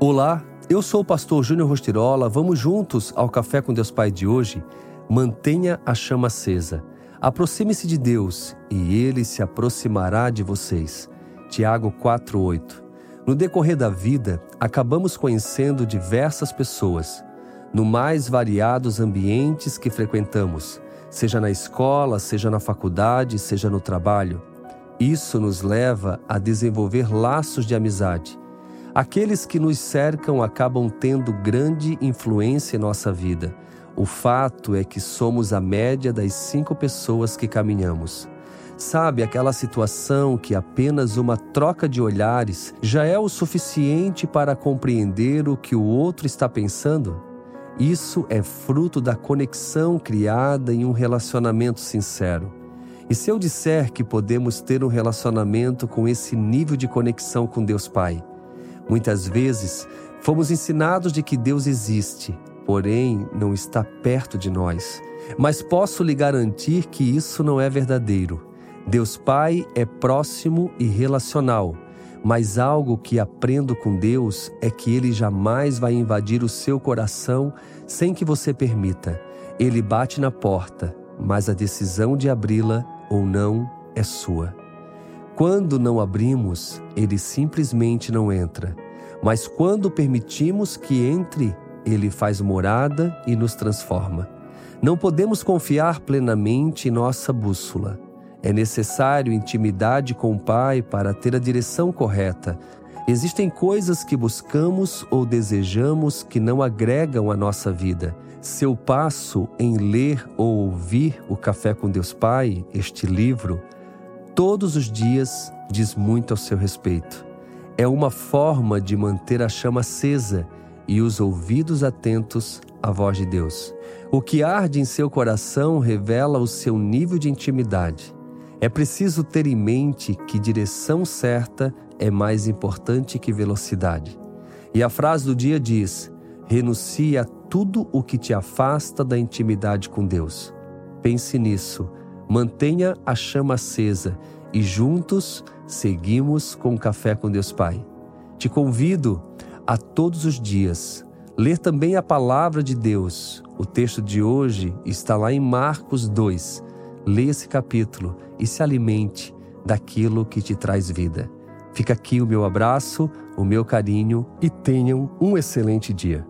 Olá, eu sou o pastor Júnior Rostirola. Vamos juntos ao Café com Deus Pai de hoje? Mantenha a chama acesa. Aproxime-se de Deus e ele se aproximará de vocês. Tiago 4:8. No decorrer da vida, acabamos conhecendo diversas pessoas, no mais variados ambientes que frequentamos, seja na escola, seja na faculdade, seja no trabalho. Isso nos leva a desenvolver laços de amizade Aqueles que nos cercam acabam tendo grande influência em nossa vida. O fato é que somos a média das cinco pessoas que caminhamos. Sabe aquela situação que apenas uma troca de olhares já é o suficiente para compreender o que o outro está pensando? Isso é fruto da conexão criada em um relacionamento sincero. E se eu disser que podemos ter um relacionamento com esse nível de conexão com Deus Pai, Muitas vezes fomos ensinados de que Deus existe, porém não está perto de nós. Mas posso lhe garantir que isso não é verdadeiro. Deus Pai é próximo e relacional, mas algo que aprendo com Deus é que Ele jamais vai invadir o seu coração sem que você permita. Ele bate na porta, mas a decisão de abri-la ou não é sua. Quando não abrimos, ele simplesmente não entra. Mas quando permitimos que entre, ele faz morada e nos transforma. Não podemos confiar plenamente em nossa bússola. É necessário intimidade com o Pai para ter a direção correta. Existem coisas que buscamos ou desejamos que não agregam à nossa vida. Seu passo em ler ou ouvir o Café com Deus Pai, este livro, todos os dias diz muito ao seu respeito. É uma forma de manter a chama acesa e os ouvidos atentos à voz de Deus. O que arde em seu coração revela o seu nível de intimidade. É preciso ter em mente que direção certa é mais importante que velocidade. E a frase do dia diz: renuncie a tudo o que te afasta da intimidade com Deus. Pense nisso Mantenha a chama acesa e juntos seguimos com o Café com Deus Pai. Te convido a todos os dias ler também a palavra de Deus. O texto de hoje está lá em Marcos 2. Leia esse capítulo e se alimente daquilo que te traz vida. Fica aqui o meu abraço, o meu carinho e tenham um excelente dia.